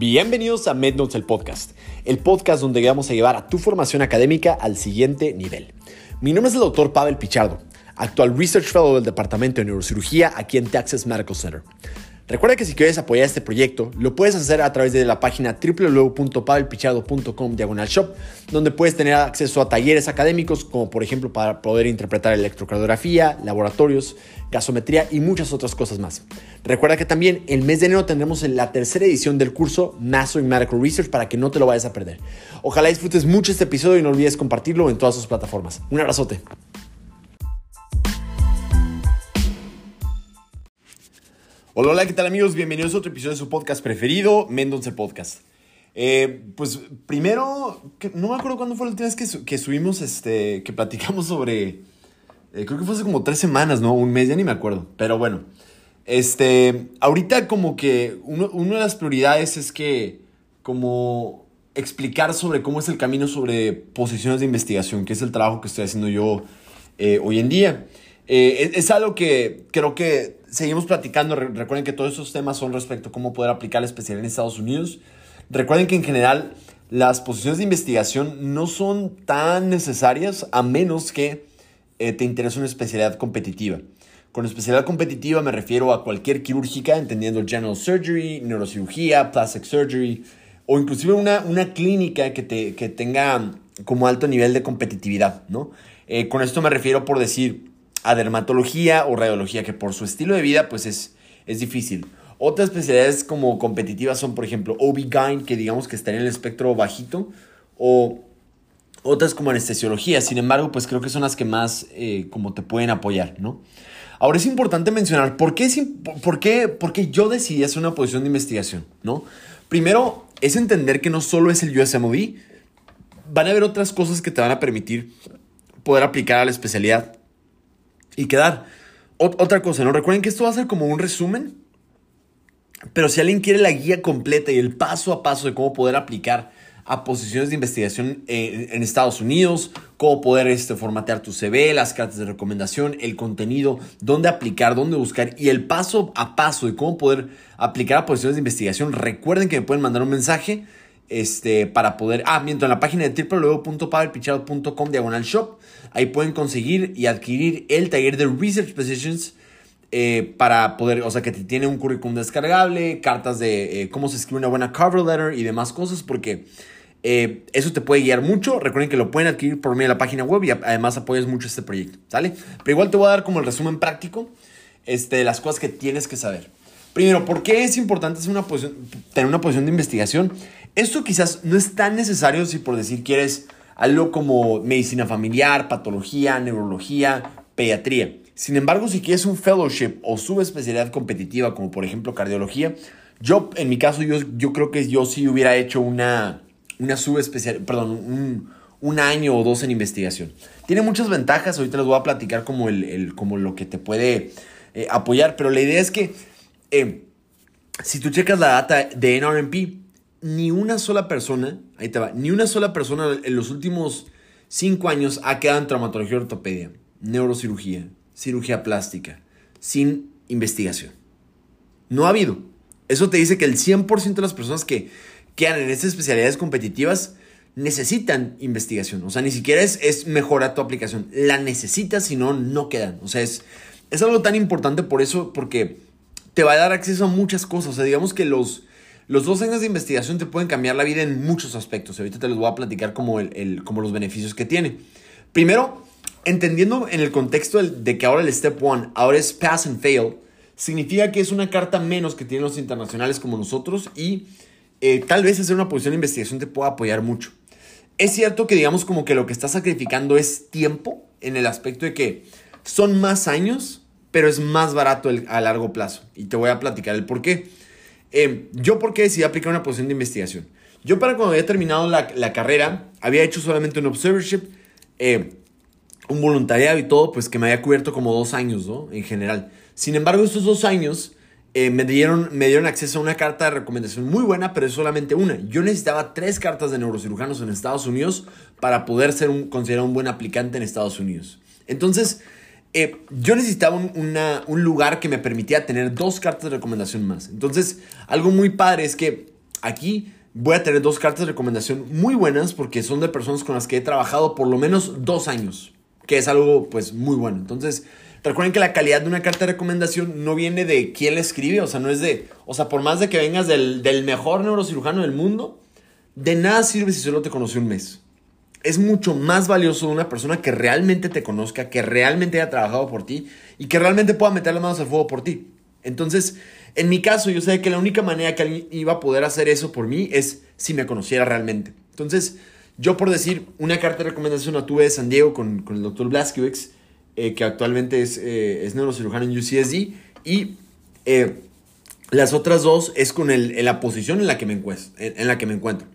Bienvenidos a MedNotes el podcast, el podcast donde vamos a llevar a tu formación académica al siguiente nivel. Mi nombre es el doctor Pavel Pichardo, actual Research Fellow del Departamento de Neurocirugía aquí en Texas Medical Center. Recuerda que si quieres apoyar este proyecto, lo puedes hacer a través de la página www.pavelpichardo.com diagonal shop, donde puedes tener acceso a talleres académicos, como por ejemplo para poder interpretar electrocardiografía, laboratorios, gasometría y muchas otras cosas más. Recuerda que también el mes de enero tendremos la tercera edición del curso Master in Medical Research para que no te lo vayas a perder. Ojalá disfrutes mucho este episodio y no olvides compartirlo en todas sus plataformas. Un abrazote. Hola, hola, ¿qué tal amigos? Bienvenidos a otro episodio de su podcast preferido, Mendonce Podcast. Eh, pues primero, no me acuerdo cuándo fue la última vez que, que subimos, este, que platicamos sobre, eh, creo que fue hace como tres semanas, ¿no? Un mes, ya ni me acuerdo. Pero bueno, este, ahorita como que una de las prioridades es que como explicar sobre cómo es el camino sobre posiciones de investigación, que es el trabajo que estoy haciendo yo eh, hoy en día. es algo que creo que seguimos platicando. Recuerden que todos esos temas son respecto a cómo poder aplicar la especialidad en Estados Unidos. Recuerden que en general las posiciones de investigación no son tan necesarias a menos que eh, te interese una especialidad competitiva. Con especialidad competitiva me refiero a cualquier quirúrgica, entendiendo general surgery, neurocirugía, plastic surgery, o inclusive una, una clínica que, te, que tenga como alto nivel de competitividad, ¿no? Eh, con esto me refiero por decir, a dermatología o radiología, que por su estilo de vida pues es, es difícil. Otras especialidades como competitivas son, por ejemplo, OB-GYN, que digamos que estaría en el espectro bajito, o otras como anestesiología. Sin embargo, pues creo que son las que más eh, como te pueden apoyar, ¿no? Ahora es importante mencionar por qué, por, qué, por qué yo decidí hacer una posición de investigación, ¿no? Primero, es entender que no solo es el USMOD, van a haber otras cosas que te van a permitir poder aplicar a la especialidad y quedar. otra cosa, ¿no? Recuerden que esto va a ser como un resumen, pero si alguien quiere la guía completa y el paso a paso de cómo poder aplicar a posiciones de investigación en, Estados Unidos, cómo poder este, formatear tu CV, las cartas de recomendación, el contenido, dónde aplicar, dónde buscar y el paso a paso de cómo poder aplicar a posiciones de investigación, recuerden que me pueden mandar un mensaje este, para poder, ah, mientras en la página de www.pavelpichado.com diagonal shop, ahí pueden conseguir y adquirir el taller de Research Positions eh, para poder, o sea, que te tiene un currículum descargable, cartas de eh, cómo se escribe una buena cover letter y demás cosas, porque eh, eso te puede guiar mucho. Recuerden que lo pueden adquirir por medio de la página web y además apoyas mucho este proyecto, ¿sale? Pero igual te voy a dar como el resumen práctico este, de las cosas que tienes que saber. Primero, ¿por qué es importante una tener una posición de investigación? Esto quizás no es tan necesario si por decir quieres algo como medicina familiar, patología, neurología, pediatría. Sin embargo, si quieres un fellowship o subespecialidad competitiva, como por ejemplo cardiología, yo, en mi caso, yo, yo creo que yo sí hubiera hecho una, una subespecialidad, perdón, un, un, año o dos en investigación. Tiene muchas ventajas, ahorita les voy a platicar como, el, como lo que te puede eh, apoyar, pero la idea es que eh, si tú checas la data de NRMP, ni una sola persona, ahí te va, ni una sola persona en los últimos cinco años ha quedado en traumatología ortopedia, neurocirugía, cirugía plástica, sin investigación. No ha habido. Eso te dice que el 100% de las personas que quedan en estas especialidades competitivas necesitan investigación. O sea, ni siquiera es, es mejorar tu aplicación. La necesitas, si no, no quedan. O sea, es, es algo tan importante por eso, porque te va a dar acceso a muchas cosas. O sea, digamos que los los dos años de investigación te pueden cambiar la vida en muchos aspectos. Ahorita te los voy a platicar como, el, como los beneficios que tiene. Primero, entendiendo en el contexto de que ahora el Step One ahora es Pass and Fail, significa que es una carta menos que tienen los internacionales como nosotros y eh, tal vez hacer una posición de investigación te pueda apoyar mucho. Es cierto que digamos como que lo que estás sacrificando es tiempo en el aspecto de que son más años, pero es más barato a largo plazo. Y te voy a platicar el por qué. Eh, yo, ¿por qué decidí aplicar una posición de investigación? Yo, para cuando había terminado la, carrera, había hecho solamente un observership, eh, un voluntariado y todo, pues que me había cubierto como dos años, ¿no? En general. Sin embargo, estos dos años eh, me, dieron, me dieron acceso a una carta de recomendación muy buena, pero es solamente una. Yo necesitaba tres cartas de neurocirujanos en Estados Unidos para poder ser un, considerado un buen aplicante en Estados Unidos. Entonces, eh, yo necesitaba un, lugar que me permitiera tener dos cartas de recomendación más. Entonces, algo muy padre es que aquí voy a tener dos cartas de recomendación muy buenas porque son de personas con las que he trabajado por lo menos dos años, que es algo pues muy bueno. Entonces, recuerden que la calidad de una carta de recomendación no viene de quién la escribe, o sea, no es de, o sea, por más de que vengas del, del mejor neurocirujano del mundo, de nada sirve si solo te conoció un mes. Es mucho más valioso una persona que realmente te conozca, que realmente haya trabajado por ti y que realmente pueda meter las manos al fuego por ti. Entonces, en mi caso, yo sé que la única manera que alguien iba a poder hacer eso por mí es si me conociera realmente. Entonces, yo por decir, una carta de recomendación la tuve de San Diego con, el doctor Blaskiewicz, eh, que actualmente es, eh, es, neurocirujano en UCSD, y eh, las otras dos es con el, la posición en la, que me en la que me encuentro.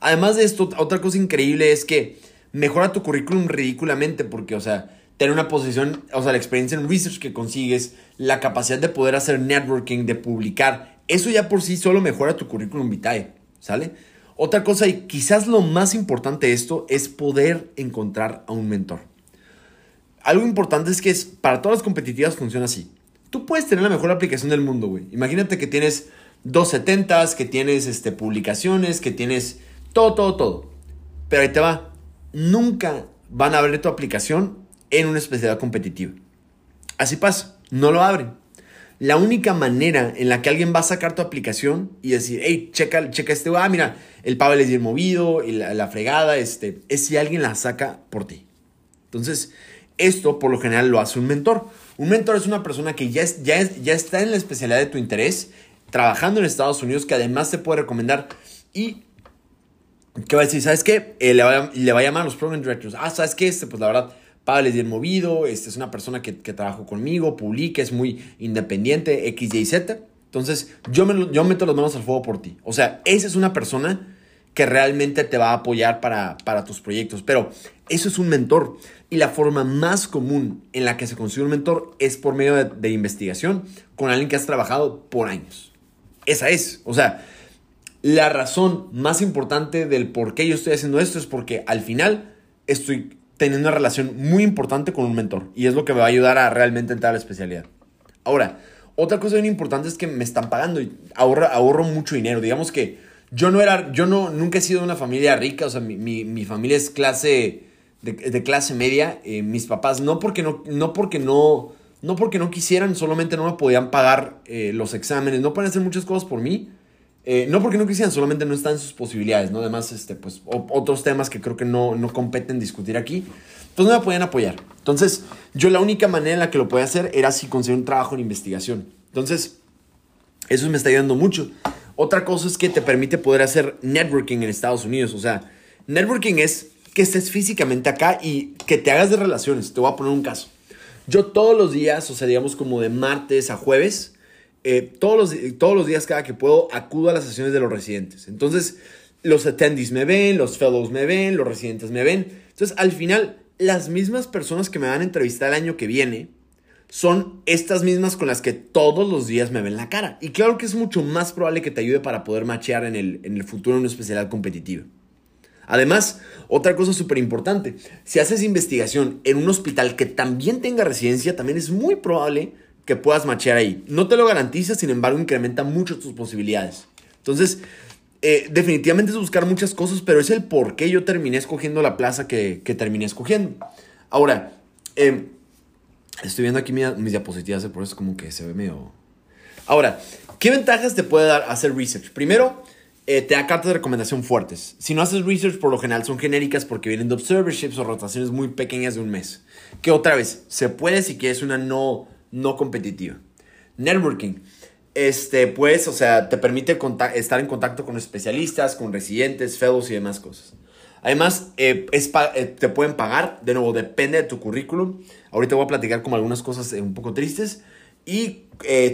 Además de esto, otra cosa increíble es que mejora tu currículum ridículamente, porque, o sea, tener una posición, o sea, la experiencia en research que consigues, la capacidad de poder hacer networking, de publicar, eso ya por sí solo mejora tu currículum vitae, ¿sale? Otra cosa, y quizás lo más importante de esto, es poder encontrar a un mentor. Algo importante es que es, para todas las competitivas funciona así. Tú puedes tener la mejor aplicación del mundo, güey. Imagínate que tienes 270s, que tienes este, publicaciones, que tienes todo, todo, todo. Pero ahí te va. Nunca van a abrir tu aplicación en una especialidad competitiva. Así pasa, no lo abren. La única manera en la que alguien va a sacar tu aplicación y decir, hey, checa, checa este, ah, mira, el Pavel es bien movido, y la, fregada, este, es si alguien la saca por ti. Entonces, esto por lo general lo hace un mentor. Un mentor es una persona que ya, ya, ya está en la especialidad de tu interés, trabajando en Estados Unidos, que además te puede recomendar y que va a decir, ¿sabes qué? Eh, le, va a, le, va a, llamar a los program directors. Ah, ¿sabes qué? Este, pues la verdad, Pablo es bien movido, este, es una persona que, que trabajó conmigo, publica, es muy independiente, X, Y, Z. Entonces, yo, me, yo meto las manos al fuego por ti. O sea, esa es una persona que realmente te va a apoyar para, para tus proyectos. Pero eso es un mentor. Y la forma más común en la que se consigue un mentor es por medio de, de investigación con alguien que has trabajado por años. Esa es. O sea, la razón más importante del por qué yo estoy haciendo esto es porque al final estoy teniendo una relación muy importante con un mentor y es lo que me va a ayudar a realmente entrar a la especialidad. Ahora, otra cosa bien importante es que me están pagando y ahorro, mucho dinero. Digamos que yo no era, yo no, nunca he sido de una familia rica, o sea, mi, mi, familia es clase, de, clase media. Eh, mis papás, no porque no, no porque no, no porque no quisieran, solamente no me podían pagar eh, los exámenes, no pueden hacer muchas cosas por mí. Eh, no porque no quisieran, solamente no están sus posibilidades, ¿no? Además, este, pues, otros temas que creo que no, no competen discutir aquí, pues no me podían apoyar. Entonces, yo la única manera en la que lo podía hacer era si conseguir un trabajo en investigación. Entonces, eso me está ayudando mucho. Otra cosa es que te permite poder hacer networking en Estados Unidos. O sea, networking es que estés físicamente acá y que te hagas de relaciones. Te voy a poner un caso. Yo todos los días, o sea, digamos como de martes a jueves, eh, todos, los, todos los días cada que puedo acudo a las sesiones de los residentes. Entonces, los attendees me ven, los fellows me ven, los residentes me ven. Entonces, al final, las mismas personas que me van a entrevistar el año que viene son estas mismas con las que todos los días me ven la cara. Y claro que es mucho más probable que te ayude para poder machear en el, en el futuro en una especialidad competitiva. Además, otra cosa súper importante, si haces investigación en un hospital que también tenga residencia, también es muy probable que puedas machear ahí. No te lo garantiza, sin embargo, incrementa mucho tus posibilidades. Entonces, eh, definitivamente es buscar muchas cosas, pero es el por qué yo terminé escogiendo la plaza que, terminé escogiendo. Ahora, em, estoy viendo aquí mis diapositivas, por eso como que se ve medio... Ahora, ¿qué ventajas te puede dar hacer research? Primero, eh, te da cartas de recomendación fuertes. Si no haces research, por lo general son genéricas porque vienen de observerships o rotaciones muy pequeñas de un mes. Que otra vez, se puede si quieres una no no competitiva. Networking. Este, pues, o sea, te permite estar en contacto con especialistas, con residentes, fellows y demás cosas. Además, eh, eh, te pueden pagar, de nuevo, depende de tu currículum. Ahorita voy a platicar como algunas cosas eh, un poco tristes. Y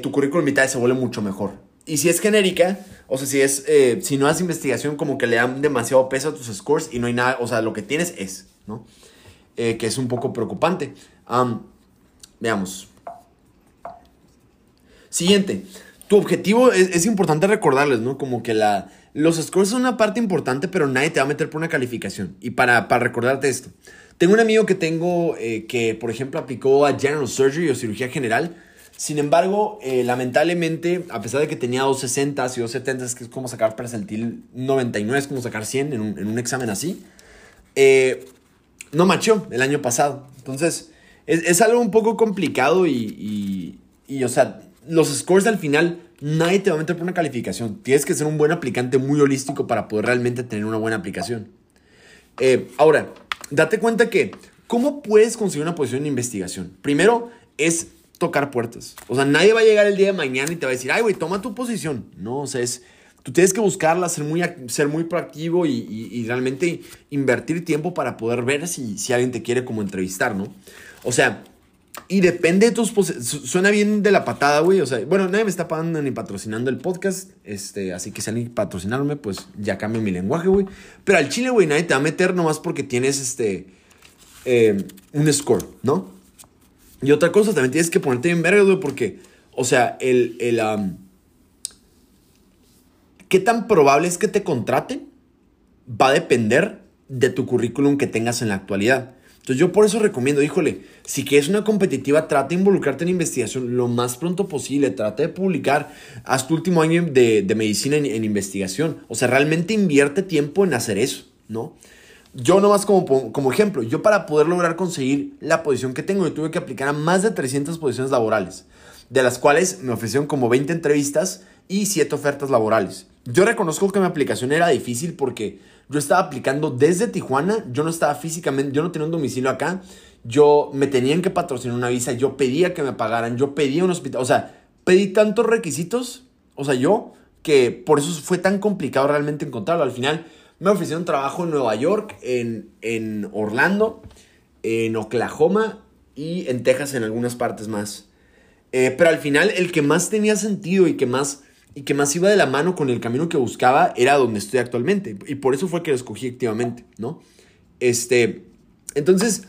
tu currículum mitad se vuelve mucho mejor. Y si es genérica, o sea, si, es, si no haces investigación, como que le dan demasiado peso a tus scores y no hay nada, o sea, lo que tienes es, ¿no? que es un poco preocupante. veamos. Siguiente, tu objetivo es, importante recordarles, ¿no? Como que la, los scores son una parte importante, pero nadie te va a meter por una calificación. Y para, para recordarte esto, tengo un amigo que tengo eh, que, por ejemplo, aplicó a General Surgery o cirugía general. Sin embargo, eh, lamentablemente, a pesar de que tenía 260 y 270, que es como sacar percentil 99, es como sacar 100 en un, en un examen así, eh, no machó el año pasado. Entonces, es, es algo un poco complicado y, y, o sea, los scores al final, nadie te va a meter por una calificación. Tienes que ser un buen aplicante muy holístico para poder realmente tener una buena aplicación. Eh, ahora, date cuenta que, ¿cómo puedes conseguir una posición en investigación? Primero, es tocar puertas. O sea, nadie va a llegar el día de mañana y te va a decir, ay, güey, toma tu posición. No, o sea, es, tú tienes que buscarla, ser muy, ser muy proactivo y, y, realmente invertir tiempo para poder ver si, si alguien te quiere como entrevistar, ¿no? O sea, y depende de tus Suena bien de la patada, güey. O sea, bueno, nadie me está pagando ni patrocinando el podcast. Este, así que si alguien patrocinarme, pues ya cambio mi lenguaje, güey. Pero al chile, güey, nadie te va a meter nomás porque tienes este. Eh, un score, ¿no? Y otra cosa, también tienes que ponerte bien verga, güey, porque, o sea, el. el ¿Qué tan probable es que te contraten? Va a depender de tu currículum que tengas en la actualidad. Entonces yo por eso recomiendo, híjole, si quieres una competitiva, trata de involucrarte en investigación lo más pronto posible, trata de publicar, haz tu último año de, de medicina en, en, investigación, o sea, realmente invierte tiempo en hacer eso, ¿no? Yo nomás como, como ejemplo, yo para poder lograr conseguir la posición que tengo, yo tuve que aplicar a más de 300 posiciones laborales, de las cuales me ofrecieron como 20 entrevistas y 7 ofertas laborales. Yo reconozco que mi aplicación era difícil porque yo estaba aplicando desde Tijuana, yo no estaba físicamente, yo no tenía un domicilio acá, yo me tenían que patrocinar una visa, yo pedía que me pagaran, yo pedía un hospital, o sea, pedí tantos requisitos, o sea, yo, que por eso fue tan complicado realmente encontrarlo. Al final me ofrecieron trabajo en Nueva York, en, en Orlando, en Oklahoma y en Texas en algunas partes más. Eh, pero al final el que más tenía sentido y que más y que más iba de la mano con el camino que buscaba era donde estoy actualmente. Y por eso fue que lo escogí activamente, ¿no? Este, entonces,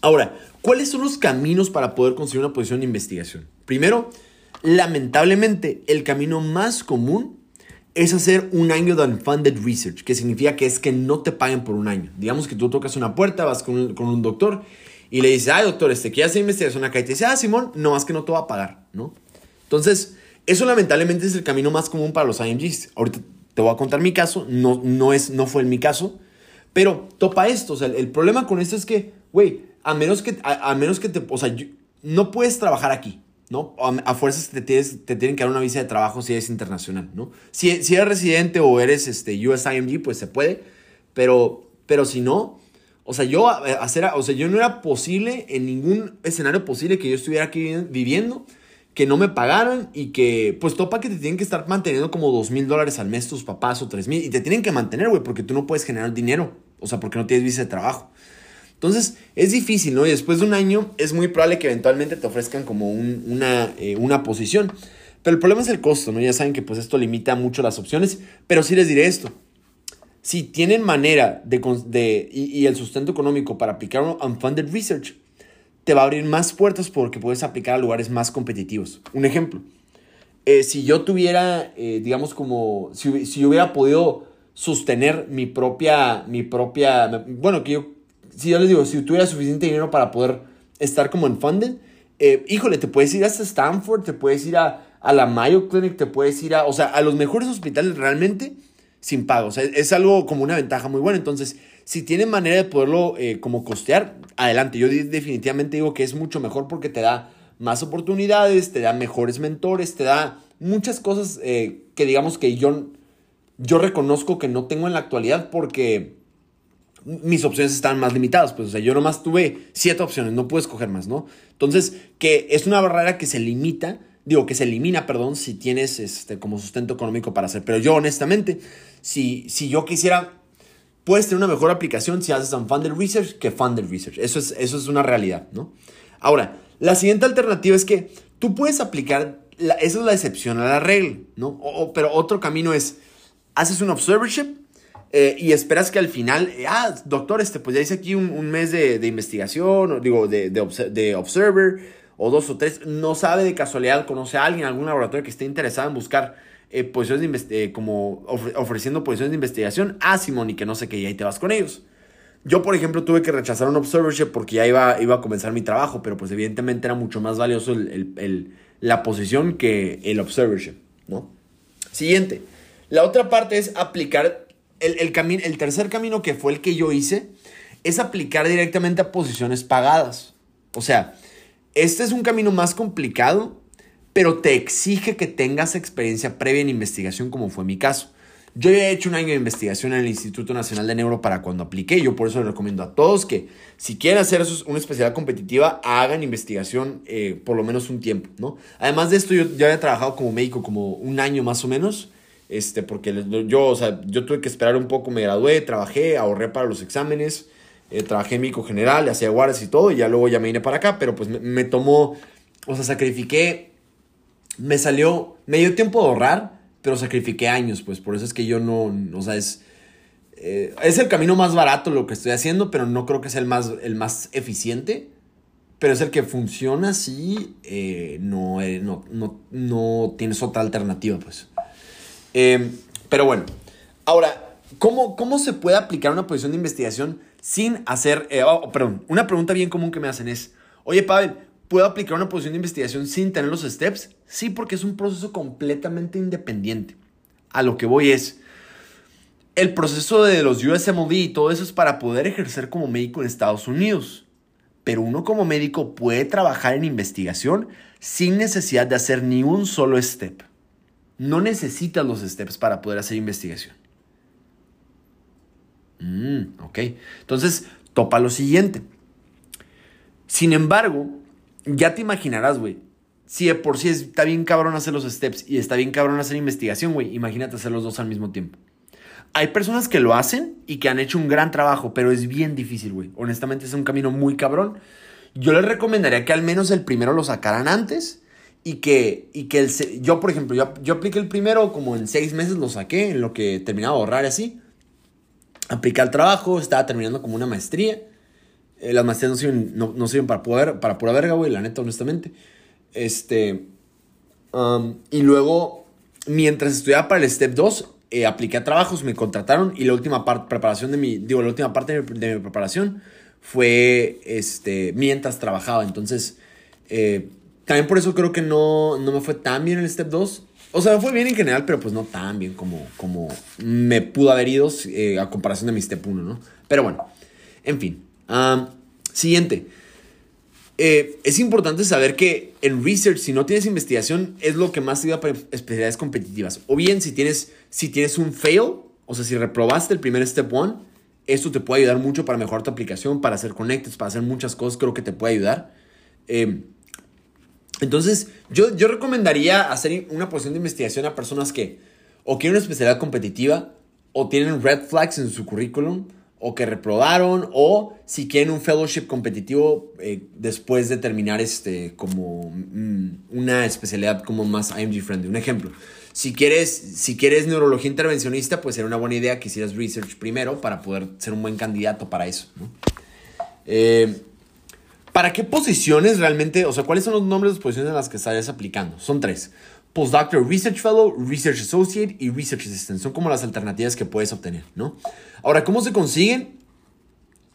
ahora, ¿cuáles son los caminos para poder conseguir una posición de investigación? Primero, lamentablemente, el camino más común es hacer un año de unfunded research, que significa que es que no te paguen por un año. Digamos que tú tocas una puerta, vas con un, con un doctor y le dices, ay doctor, este, que hacer investigación acá? Y te dice, ah, Simón, no más que no te va a pagar, ¿no? Entonces, eso lamentablemente es el camino más común para los IMGs. Ahorita te voy a contar mi caso, no, no, es, no fue en mi caso, pero topa esto. O sea, el, problema con esto es que, güey, a menos que, a, menos que te, o sea, no puedes trabajar aquí, ¿no? A, fuerzas te, tienes, te tienen que dar una visa de trabajo si eres internacional, ¿no? Si, eres residente o eres este, US IMG, pues se puede, pero, pero si no, o sea, yo, hacer, o sea, yo no era posible en ningún escenario posible que yo estuviera aquí viviendo que no me pagaran y que, pues topa que te tienen que estar manteniendo como dos mil dólares al mes tus papás o tres mil y te tienen que mantener, güey, porque tú no puedes generar dinero, o sea, porque no tienes visa de trabajo. Entonces, es difícil, ¿no? Y después de un año es muy probable que eventualmente te ofrezcan como una, eh, una posición. Pero el problema es el costo, ¿no? Ya saben que pues esto limita mucho las opciones, pero sí les diré esto. Si tienen manera de, de y, y, el sustento económico para aplicar un unfunded research, te va a abrir más puertas porque puedes aplicar a lugares más competitivos. Un ejemplo, eh, si yo tuviera, eh, digamos como, si, si, yo hubiera podido sostener mi propia, mi propia, bueno, que yo, si yo les digo, si tuviera suficiente dinero para poder estar como en funded, eh, híjole, te puedes ir hasta Stanford, te puedes ir a, a la Mayo Clinic, te puedes ir a, o sea, a los mejores hospitales realmente sin pago. O sea, es algo como una ventaja muy buena. Entonces, si tienen manera de poderlo eh, como costear, adelante. Yo definitivamente digo que es mucho mejor porque te da más oportunidades, te da mejores mentores, te da muchas cosas eh, que digamos que yo, yo reconozco que no tengo en la actualidad porque mis opciones están más limitadas. Pues, o sea, yo nomás tuve siete opciones, no puedo escoger más, ¿no? Entonces, que es una barrera que se limita, digo, que se elimina, perdón, si tienes este, como sustento económico para hacer. Pero yo, honestamente, si, si yo quisiera puedes tener una mejor aplicación si haces Unfunded Research que Funded Research. Eso es, eso es una realidad, ¿no? Ahora, la siguiente alternativa es que tú puedes aplicar, esa es la excepción a la regla, ¿no? pero otro camino es, haces un observership eh, y esperas que al final, eh, ah, doctor, este, pues ya hice aquí un, mes de, investigación, digo, de, de, de observer, o dos o tres, no sabe de casualidad, conoce a alguien, algún laboratorio que esté interesado en buscar eh, posiciones de eh, como ofreciendo posiciones de investigación a Simón y que no sé qué, y ahí te vas con ellos. Yo, por ejemplo, tuve que rechazar un observership porque ya iba, iba a comenzar mi trabajo, pero pues evidentemente era mucho más valioso la posición que el observership, ¿no? Siguiente. La otra parte es aplicar el, el, el tercer camino que fue el que yo hice, es aplicar directamente a posiciones pagadas. O sea, este es un camino más complicado, pero te exige que tengas experiencia previa en investigación, como fue mi caso. Yo ya he hecho un año de investigación en el Instituto Nacional de Neuro para cuando apliqué. Yo por eso les recomiendo a todos que si quieren hacer una especialidad competitiva, hagan investigación eh, por lo menos un tiempo, ¿no? Además de esto, yo ya había trabajado como médico como un año más o menos. Este, porque yo, o sea, yo tuve que esperar un poco, me gradué, trabajé, ahorré para los exámenes, eh, trabajé en médico general, hacía guardias y todo, y ya luego ya me vine para acá, pero pues me, me tomó, o sea, sacrifiqué, me salió, me dio tiempo de ahorrar, pero sacrifiqué años, pues por eso es que yo no, o sea, es, eh, es el camino más barato lo que estoy haciendo, pero no creo que sea el más, el más eficiente, pero es el que funciona si eh, no, eh, no, no, no, tienes otra alternativa, pues. Em, pero bueno, ahora, ¿cómo, ¿cómo se puede aplicar una posición de investigación sin hacer, oh, perdón, una pregunta bien común que me hacen es, oye Pavel, ¿Puedo aplicar una posición de investigación sin tener los steps? Sí, porque es un proceso completamente independiente. A lo que voy es, el proceso de los USMLD y todo eso es para poder ejercer como médico en Estados Unidos. Pero uno como médico puede trabajar en investigación sin necesidad de hacer ni un solo step. No necesitas los steps para poder hacer investigación. Mm, ok. Entonces, topa lo siguiente. Sin embargo, ya te imaginarás, güey. Si de por sí está bien cabrón hacer los steps y está bien cabrón hacer investigación, güey, imagínate hacer los dos al mismo tiempo. Hay personas que lo hacen y que han hecho un gran trabajo, pero es bien difícil, güey. Honestamente es un camino muy cabrón. Yo les recomendaría que al menos el primero lo sacaran antes y que, y que el... Yo, por ejemplo, yo, yo apliqué el primero como en seis meses lo saqué, en lo que terminaba de ahorrar y así. Apliqué al trabajo, estaba terminando como una maestría. Eh, las maestrías no sirven, no, sirven para, poder, para pura verga, güey, la neta, honestamente. Este. Y luego, mientras estudiaba para el Step 2, eh, apliqué a trabajos, me contrataron y la última parte, preparación de mi, digo, la última parte de mi, preparación fue, este, mientras trabajaba. Entonces, eh, también por eso creo que no, no me fue tan bien el Step 2. O sea, me fue bien en general, pero pues no tan bien como, como me pudo haber ido a comparación de mi Step 1, ¿no? Pero bueno, en fin siguiente. Eh, es importante saber que en research, si no tienes investigación, es lo que más ayuda para especialidades competitivas. O bien, si tienes, si tienes un fail, o sea, si reprobaste el primer step one, esto te puede ayudar mucho para mejorar tu aplicación, para hacer connects, para hacer muchas cosas, creo que te puede ayudar. Em, entonces, yo, yo recomendaría hacer una posición de investigación a personas que o quieren una especialidad competitiva, o tienen red flags en su currículum, o que reprobaron o si quieren un fellowship competitivo eh, después de terminar este como mm, una especialidad como más IMG friendly. Un ejemplo, si quieres, si quieres neurología intervencionista, pues sería una buena idea que hicieras research primero para poder ser un buen candidato para eso. Eh, ¿Para qué posiciones realmente, o sea, cuáles son los nombres de las posiciones en las que estarías aplicando? Son tres. Postdoctoral Research Fellow, Research Associate y Research Assistant. Son como las alternativas que puedes obtener, ¿no? Ahora, ¿cómo se consiguen?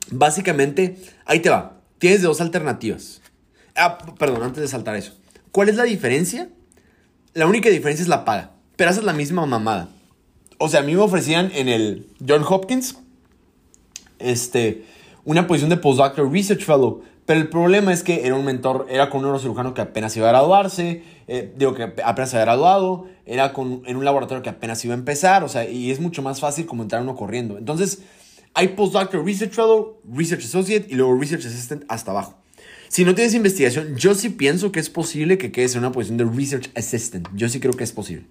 Básicamente, ahí te va. Tienes dos alternativas. Ah, perdón, antes de saltar eso. ¿Cuál es la diferencia? La única diferencia es la paga. Pero haces la misma mamada. O sea, a mí me ofrecían en el John Hopkins este, una posición de Postdoctoral Research Fellow pero el problema es que era un mentor, era con un neurocirujano que apenas iba a graduarse, eh, digo que apenas se había graduado, era con, en un laboratorio que apenas iba a empezar, o sea, y es mucho más fácil como entrar uno corriendo. Entonces, hay postdoctoral research fellow, research associate y luego research assistant hasta abajo. Si no tienes investigación, yo sí pienso que es posible que quedes en una posición de research assistant. Yo sí creo que es posible.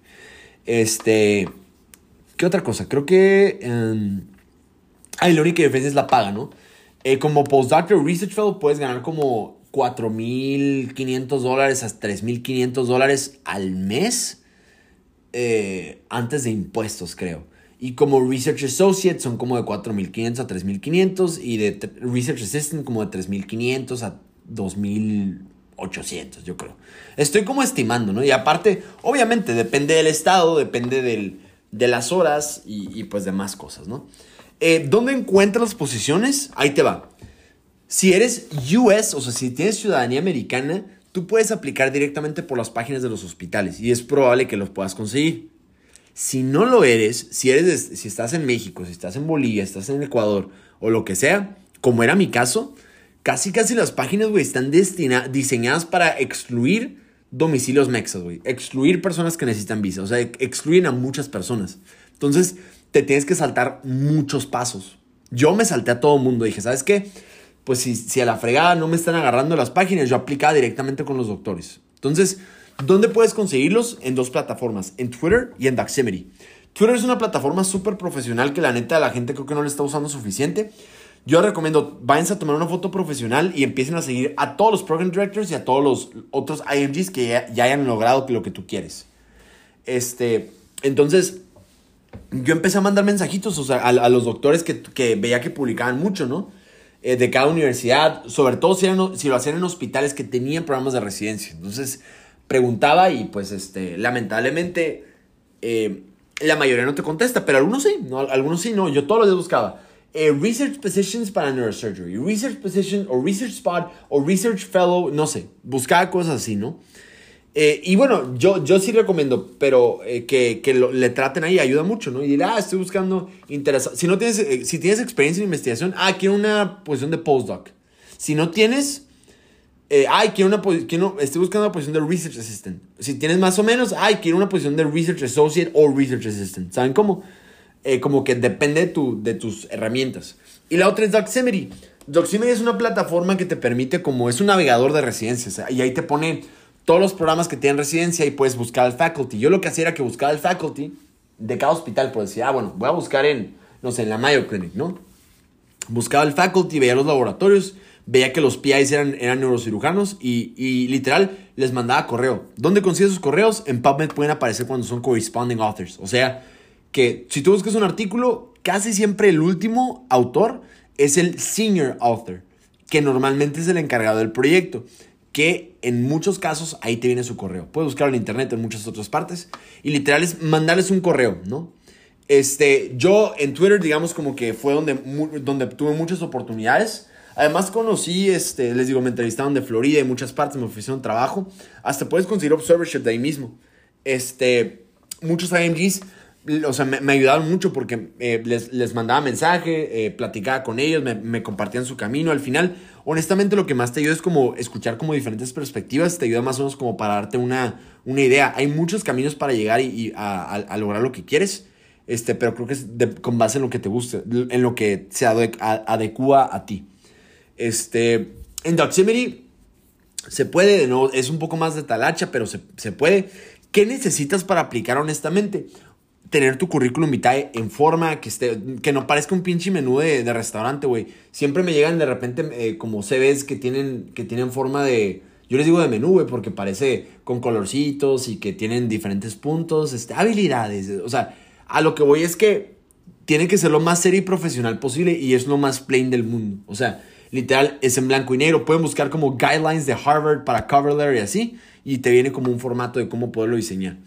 Este, ¿qué otra cosa? Creo que... Um, ay, la única diferencia es la paga, ¿no? Eh, como postdoctoral research fellow puedes ganar como 4.500 dólares a 3.500 dólares al mes eh, antes de impuestos, creo. Y como Research Associate son como de 4.500 a 3.500 y de Research Assistant como de 3.500 a 2.800, yo creo. Estoy como estimando, ¿no? Y aparte, obviamente, depende del estado, depende del, de las horas y, y pues de más cosas, ¿no? Eh, ¿Dónde encuentras las posiciones? Ahí te va. Si eres US, o sea, si tienes ciudadanía americana, tú puedes aplicar directamente por las páginas de los hospitales y es probable que los puedas conseguir. Si no lo eres, si, eres si estás en México, si estás en Bolivia, estás en Ecuador o lo que sea, como era mi caso, casi casi las páginas, güey, están diseñadas para excluir domicilios mexas, güey. Excluir personas que necesitan visa. O sea, excluyen a muchas personas. Entonces, te tienes que saltar muchos pasos. Yo me salté a todo el mundo. Dije, ¿sabes qué? Pues si, si a la fregada no me están agarrando las páginas, yo aplicaba directamente con los doctores. Entonces, ¿dónde puedes conseguirlos? En dos plataformas, en Twitter y en Daximity. Twitter es una plataforma súper profesional que la neta la gente creo que no le está usando suficiente. Yo recomiendo, váyanse a tomar una foto profesional y empiecen a seguir a todos los program directors y a todos los otros IMGs que ya, hayan logrado lo que tú quieres. Este, entonces, yo empecé a mandar mensajitos o sea, a, los doctores que, que, veía que publicaban mucho, ¿no? Eh, de cada universidad, sobre todo si, eran, si lo hacían en hospitales que tenían programas de residencia. Entonces, preguntaba y pues, este, lamentablemente, eh, la mayoría no te contesta, pero algunos sí, ¿no? Algunos sí, no. Yo todos los días buscaba eh, research positions para neurosurgery, research position o research spot o research fellow, no sé, buscar cosas así, ¿no? Eh, y bueno, yo, yo sí recomiendo, pero eh, que, que le traten ahí, ayuda mucho, ¿no? Y dirá, ah, estoy buscando interesante. Si no tienes, si tienes experiencia en investigación, ah, quiero una posición de postdoc. Si no tienes, ay, quiero una quiero, estoy buscando una posición de research assistant. Si tienes más o menos, ay, quiero una posición de research associate o research assistant. ¿Saben cómo? Eh, como que depende de, tu, de tus herramientas. Y la otra es Doximity. Doximity es una plataforma que te permite, como es un navegador de residencias, y ahí te pone todos los programas que tienen residencia y puedes buscar al faculty. Yo lo que hacía era que buscaba el faculty de cada hospital, pues decía, ah, bueno, voy a buscar en, no sé, en la Mayo Clinic, ¿no? Buscaba el faculty, veía los laboratorios, veía que los PIs eran, eran neurocirujanos y, y, literal les mandaba correo. ¿Dónde consigues sus correos? En PubMed pueden aparecer cuando son corresponding authors. O sea, que si tú buscas un artículo, casi siempre el último autor es el senior author, que normalmente es el encargado del proyecto, que en muchos casos ahí te viene su correo. Puedes buscarlo en internet en muchas otras partes y literal es mandarles un correo, ¿no? Este, yo en Twitter, digamos, como que fue donde, donde tuve muchas oportunidades. Además conocí, este, les digo, me entrevistaron de Florida y muchas partes, me ofrecieron trabajo. Hasta puedes conseguir observership de ahí mismo. Este, muchos IMGs o sea, me, ayudaron mucho porque eh, les, les, mandaba mensaje, eh, platicaba con ellos, me, me, compartían su camino. Al final, honestamente, lo que más te ayuda es como escuchar como diferentes perspectivas, te ayuda más o menos como para darte una, una idea. Hay muchos caminos para llegar y, a, a, lograr lo que quieres, este, pero creo que es con base en lo que te guste, en lo que se adecua a ti. Este, en Doximity se puede, no, es un poco más de talacha, pero se, se puede. ¿Qué necesitas para aplicar honestamente? Tener tu currículum vitae en forma, que, esté, que no parezca un pinche menú de, de restaurante, güey. Siempre me llegan de repente eh, como CVs que tienen, que tienen forma de... Yo les digo de menú, güey, porque parece con colorcitos y que tienen diferentes puntos, este, habilidades. O sea, a lo que voy es que tiene que ser lo más serio y profesional posible y es lo más plain del mundo. O sea, literal, es en blanco y negro. Pueden buscar como guidelines de Harvard para cover letter y así. Y te viene como un formato de cómo poderlo diseñar.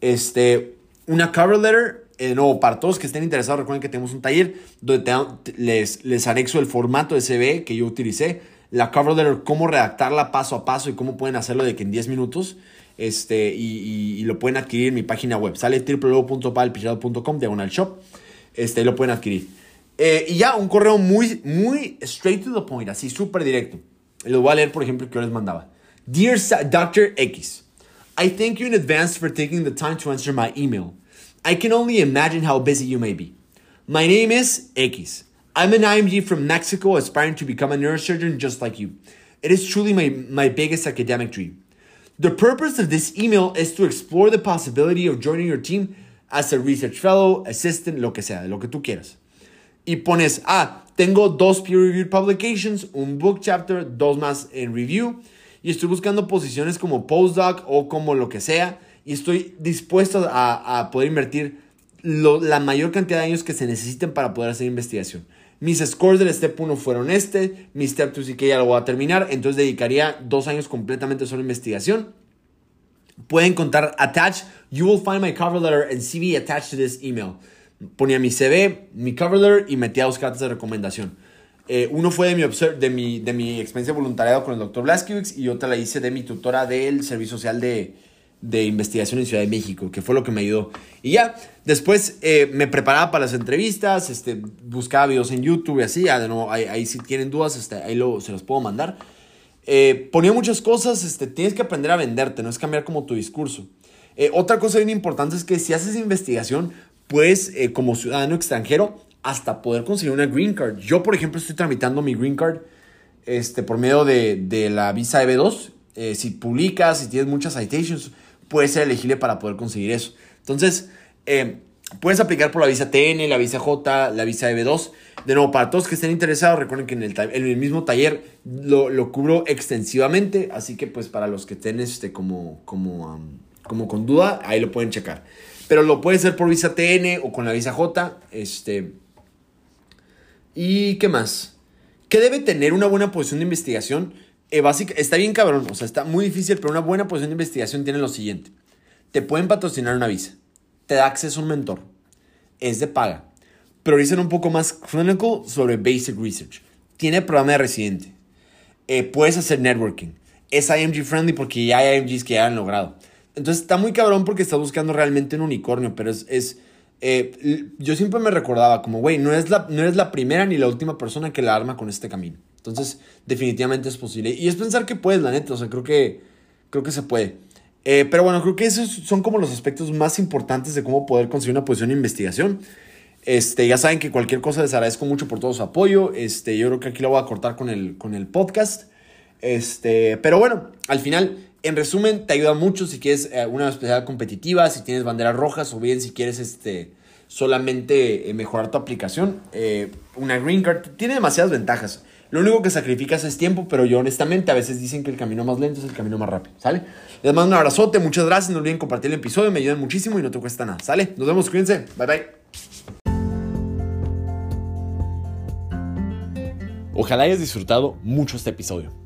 Este, una cover letter. Eh, no, para todos que estén interesados, recuerden que tenemos un taller donde les, les anexo el formato de CV que yo utilicé, la cover letter, cómo redactarla paso a paso y cómo pueden hacerlo de que en 10 minutos este, y, lo pueden adquirir en mi página web. Sale www.palpichado.com, diagonal shop. Este, lo pueden adquirir. Eh, y ya, un correo muy, muy straight to the point, así súper directo. Lo voy a leer, por ejemplo, que yo les mandaba. Dear Dr. X. I thank you in advance for taking the time to answer my email. I can only imagine how busy you may be. My name is X. I'm an IMG from Mexico aspiring to become a neurosurgeon just like you. It is truly my, my biggest academic dream. The purpose of this email is to explore the possibility of joining your team as a research fellow, assistant, lo que sea, lo que tú quieras. Y pones, ah, tengo dos peer-reviewed publications, un book chapter, dos más en review y estoy buscando posiciones como postdoc o como lo que sea y estoy dispuesto a, poder invertir la mayor cantidad de años que se necesiten para poder hacer investigación. Mis scores del Step 1 fueron este, mi Step 2 sí que ya lo voy a terminar, entonces dedicaría dos años completamente solo a investigación. Pueden contar attach, you will find my cover letter and CV attached to this email. ponía mi CV, mi cover letter y metía dos cartas de recomendación. Eh, uno fue de mi, de, mi, de mi experiencia de voluntariado con el doctor Blaskiewicz y otra la hice de mi tutora del Servicio Social de, de Investigación en Ciudad de México, que fue lo que me ayudó. Y ya, después eh, me preparaba para las entrevistas, este, buscaba videos en YouTube y así, ya de nuevo, ahí, si tienen dudas, este, ahí lo, se los puedo mandar. Eh, ponía muchas cosas, este, tienes que aprender a venderte, no es cambiar como tu discurso. otra cosa bien importante es que si haces investigación, puedes, como ciudadano extranjero, hasta poder conseguir una green card. Yo, por ejemplo, estoy tramitando mi green card este, por medio de, la visa EB2. Eh, si publicas, si tienes muchas citations, puedes ser elegible para poder conseguir eso. Entonces, eh, puedes aplicar por la visa TN, la visa J, la visa EB2. De nuevo, para todos que estén interesados, recuerden que en el, mismo taller lo, lo, cubro extensivamente. Así que, pues, para los que estén este, como, como, como con duda, ahí lo pueden checar. Pero lo puede ser por visa TN o con la visa J. Este, ¿Y qué más? ¿Qué debe tener una buena posición de investigación? Eh, básica, está bien cabrón, o sea, está muy difícil, pero una buena posición de investigación tiene lo siguiente. Te pueden patrocinar una visa, te da acceso a un mentor, es de paga, priorizan un poco más clinical sobre basic research, tiene programa de residente, eh, puedes hacer networking, es IMG friendly porque ya hay IMGs que ya han logrado. Entonces está muy cabrón porque estás buscando realmente un unicornio, pero es, es eh, yo siempre me recordaba como, güey, no, es la, no eres la primera ni la última persona que la arma con este camino. Entonces, definitivamente es posible. Y es pensar que puedes, la neta, o sea, creo que, creo que se puede. Eh, pero bueno, creo que esos son como los aspectos más importantes de cómo poder conseguir una posición de investigación. Este, ya saben que cualquier cosa les agradezco mucho por todo su apoyo. Este, yo creo que aquí lo voy a cortar con el, con el podcast. Este, pero bueno, al final en resumen, te ayuda mucho si quieres eh, una especialidad competitiva, si tienes banderas rojas o bien si quieres este, solamente eh, mejorar tu aplicación. Eh, una green card tiene demasiadas ventajas. Lo único que sacrificas es tiempo, pero yo honestamente a veces dicen que el camino más lento es el camino más rápido, ¿sale? Les mando un abrazote, muchas gracias, no olviden compartir el episodio, me ayudan muchísimo y no te cuesta nada, ¿sale? Nos vemos, cuídense, bye bye. Ojalá hayas disfrutado mucho este episodio.